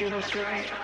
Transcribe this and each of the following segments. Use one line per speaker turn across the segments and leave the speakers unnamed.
You better do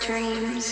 dreams.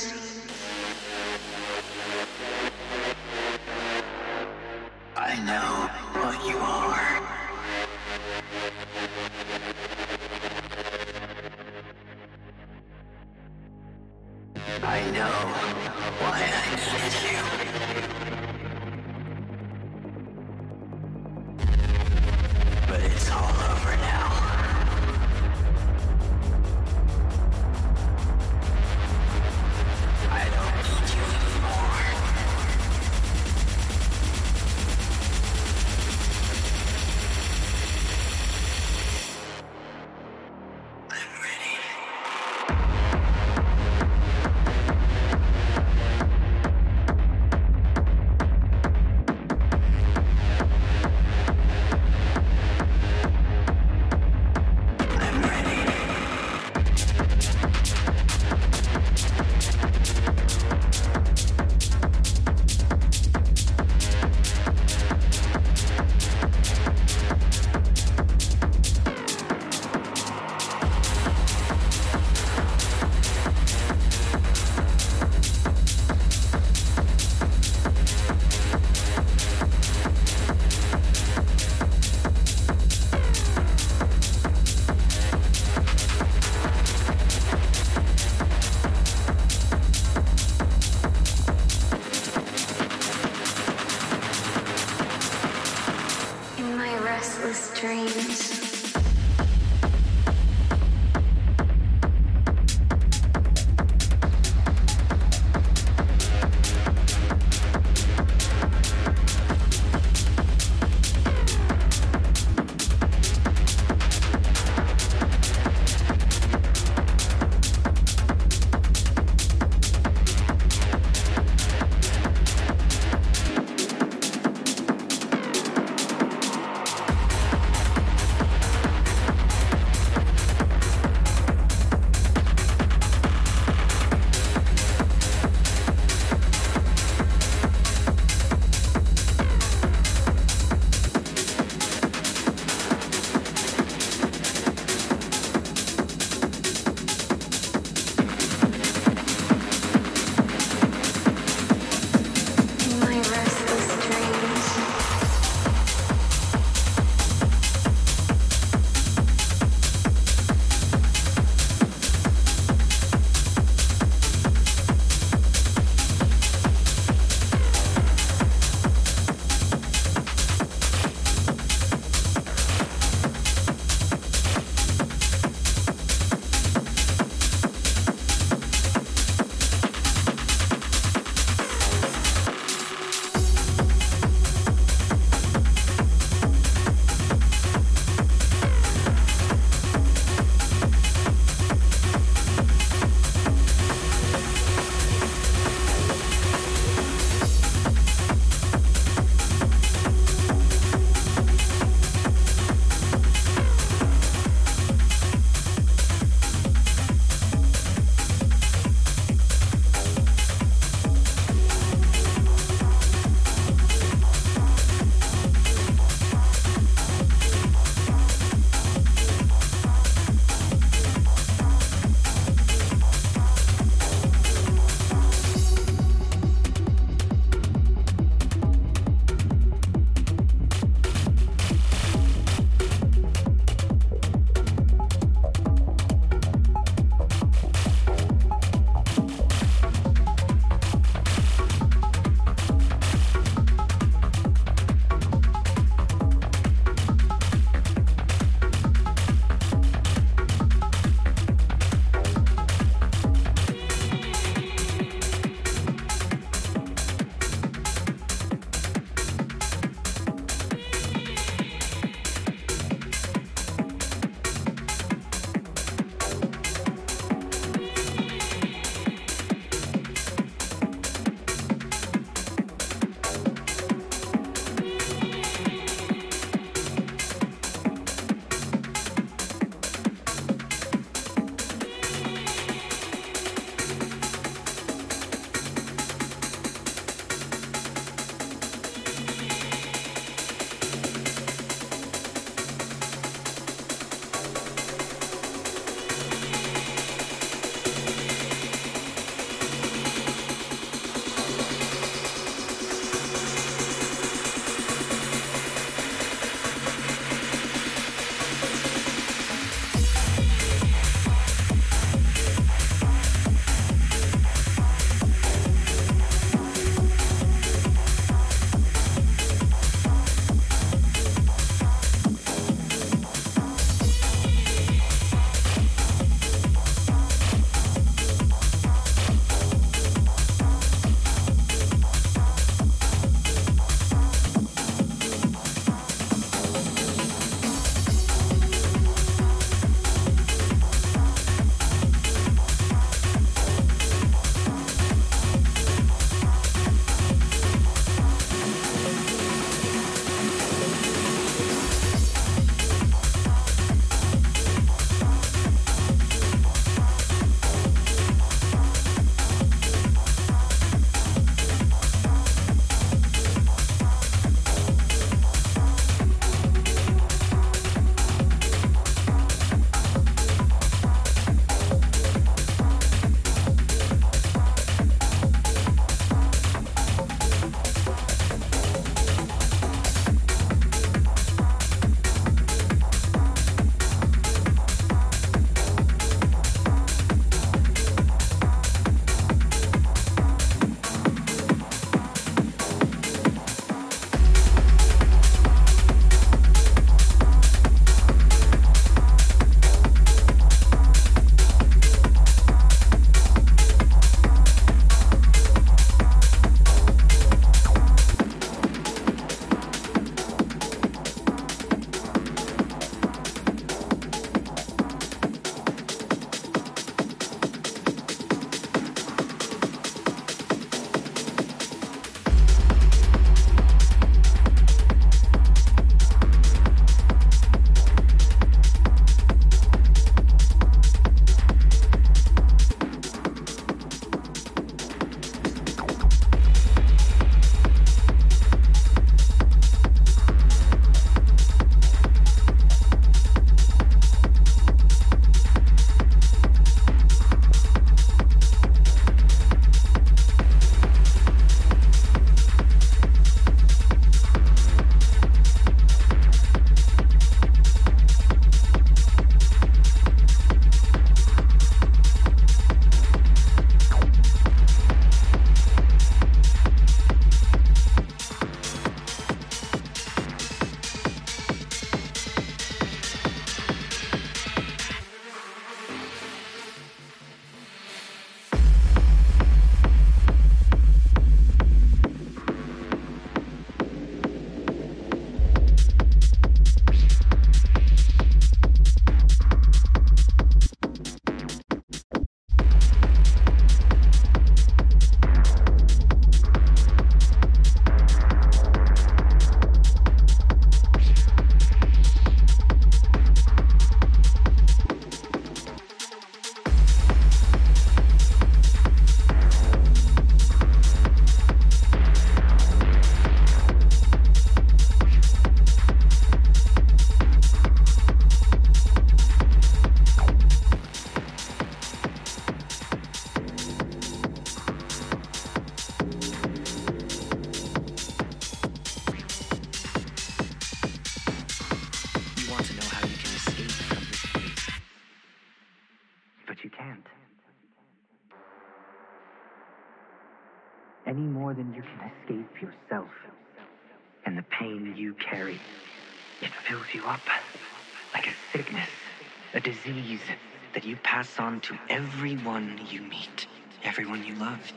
Pass on to everyone you meet, everyone you love,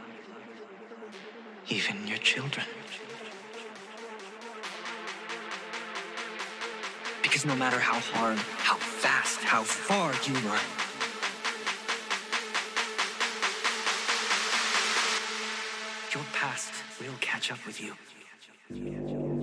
even your children. Because no matter how hard, how fast, how far you run, your past will catch up with you.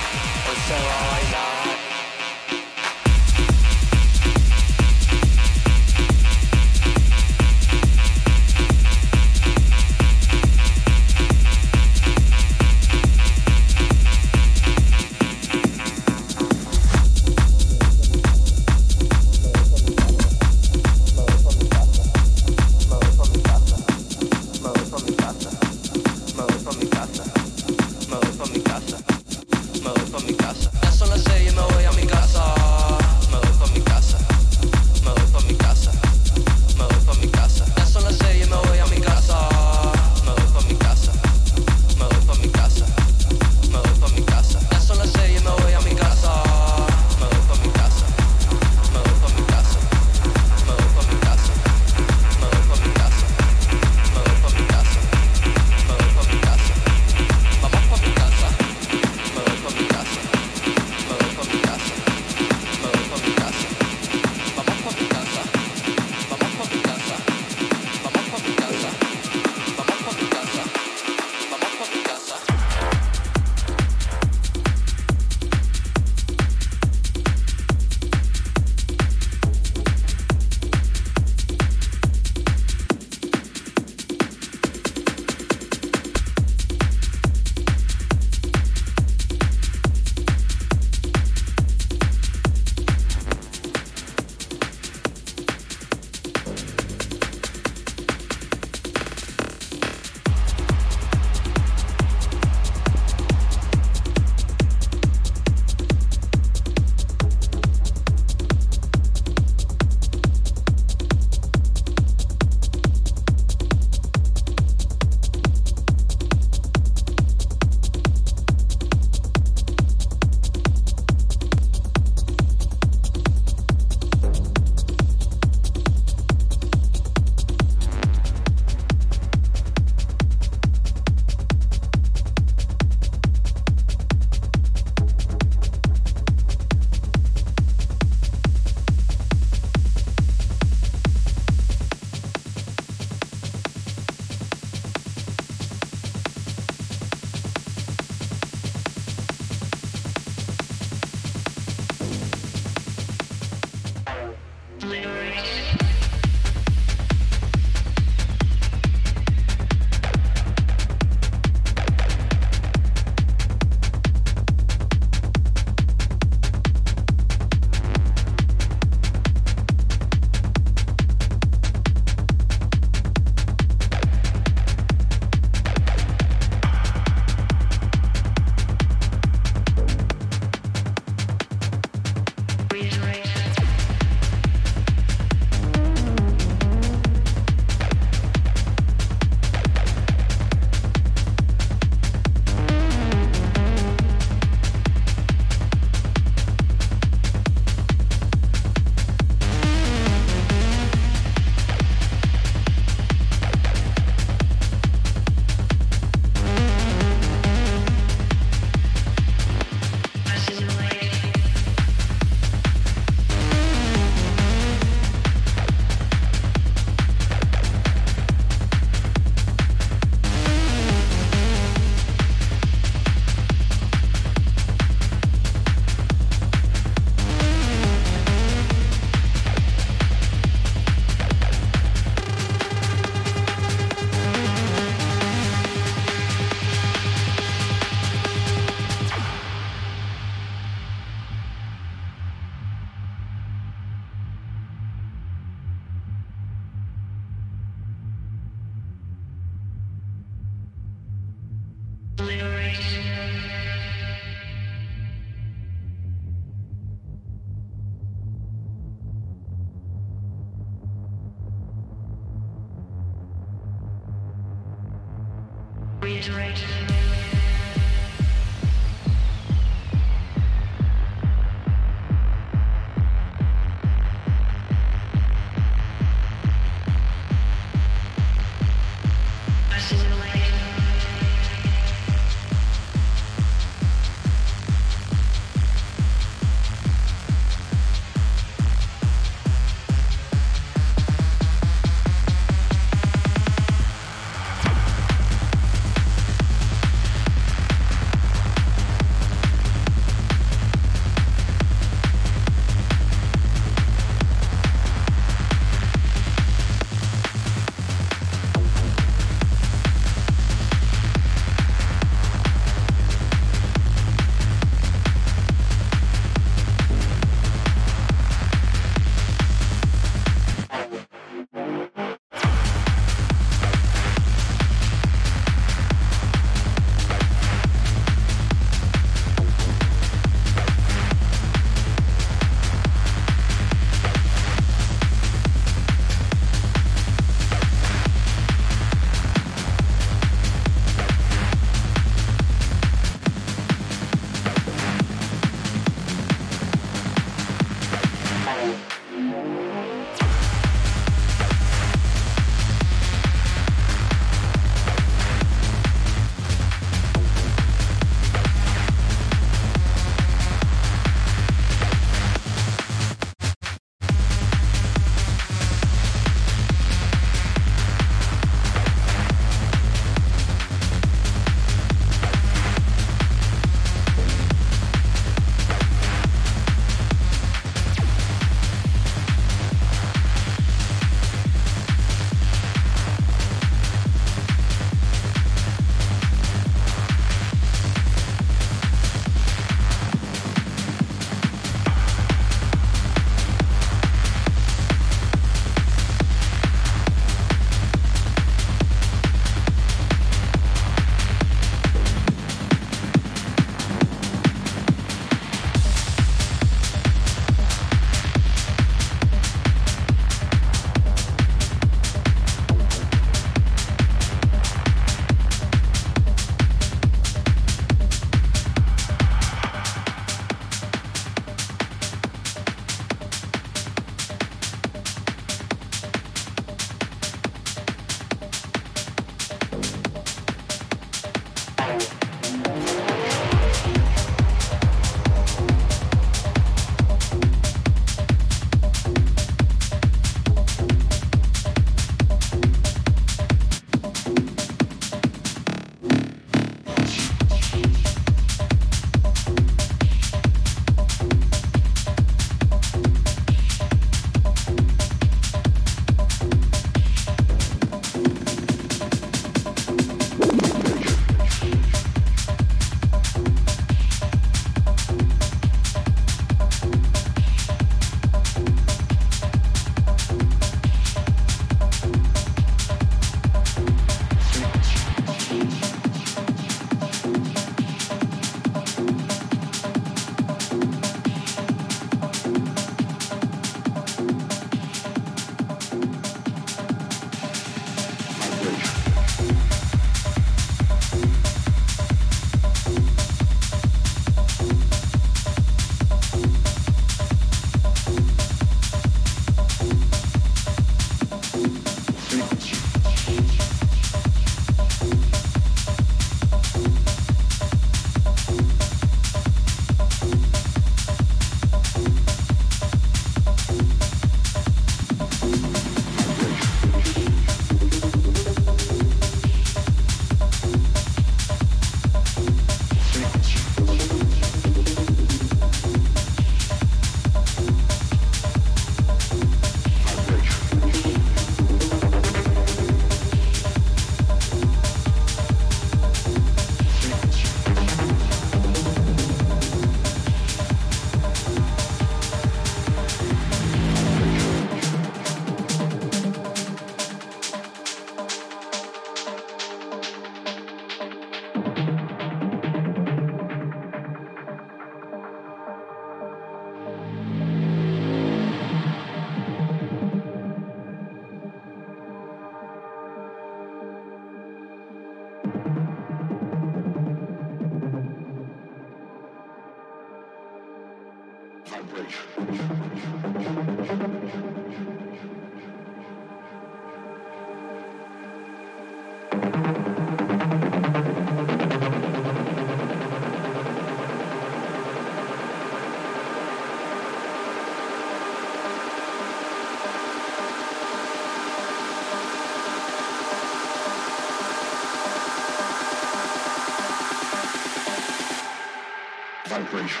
Frequency.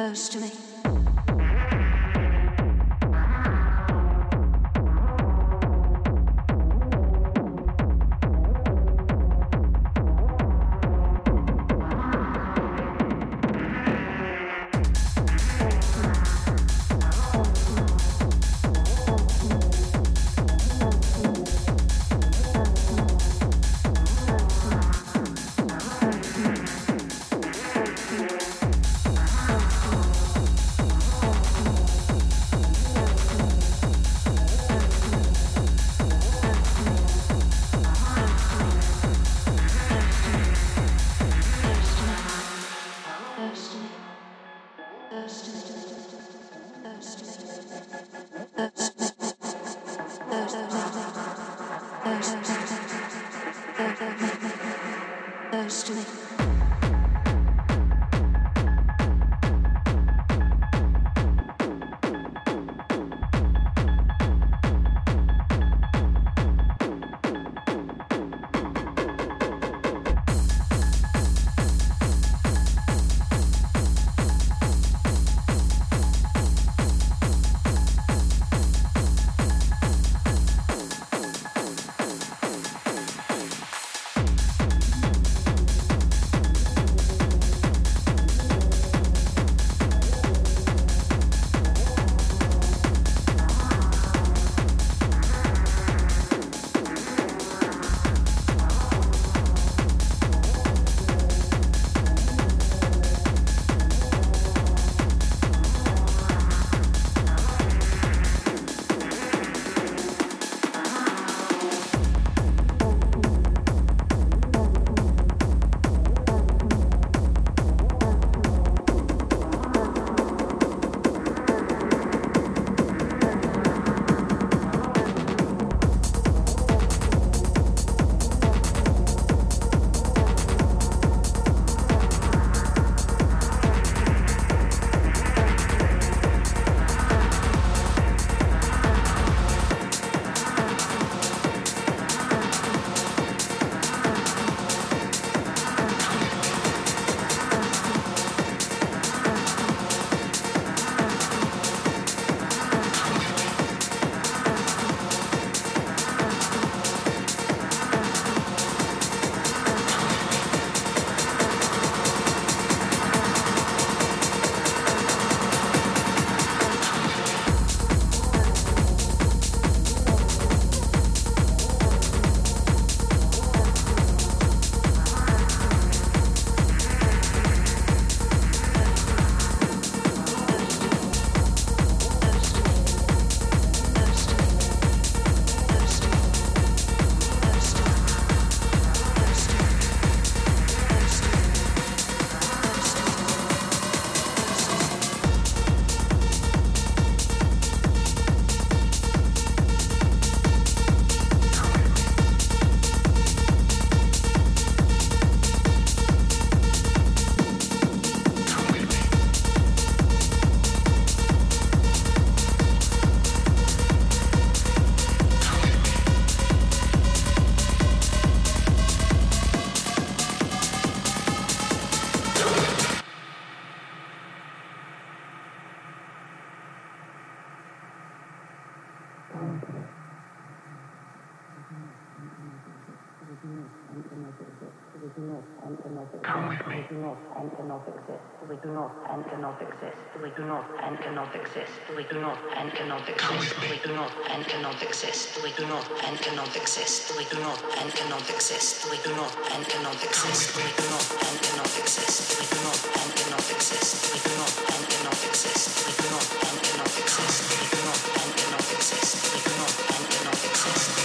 Close to me.
Do not and cannot exist. We do not and cannot exist. We do not and cannot exist. We do not and cannot exist. We do not and cannot exist. We do not and cannot exist. We do not and cannot exist. We do not and cannot exist. We do not and cannot exist. We do not and cannot exist. We do not and cannot exist. We do not and cannot exist. We do not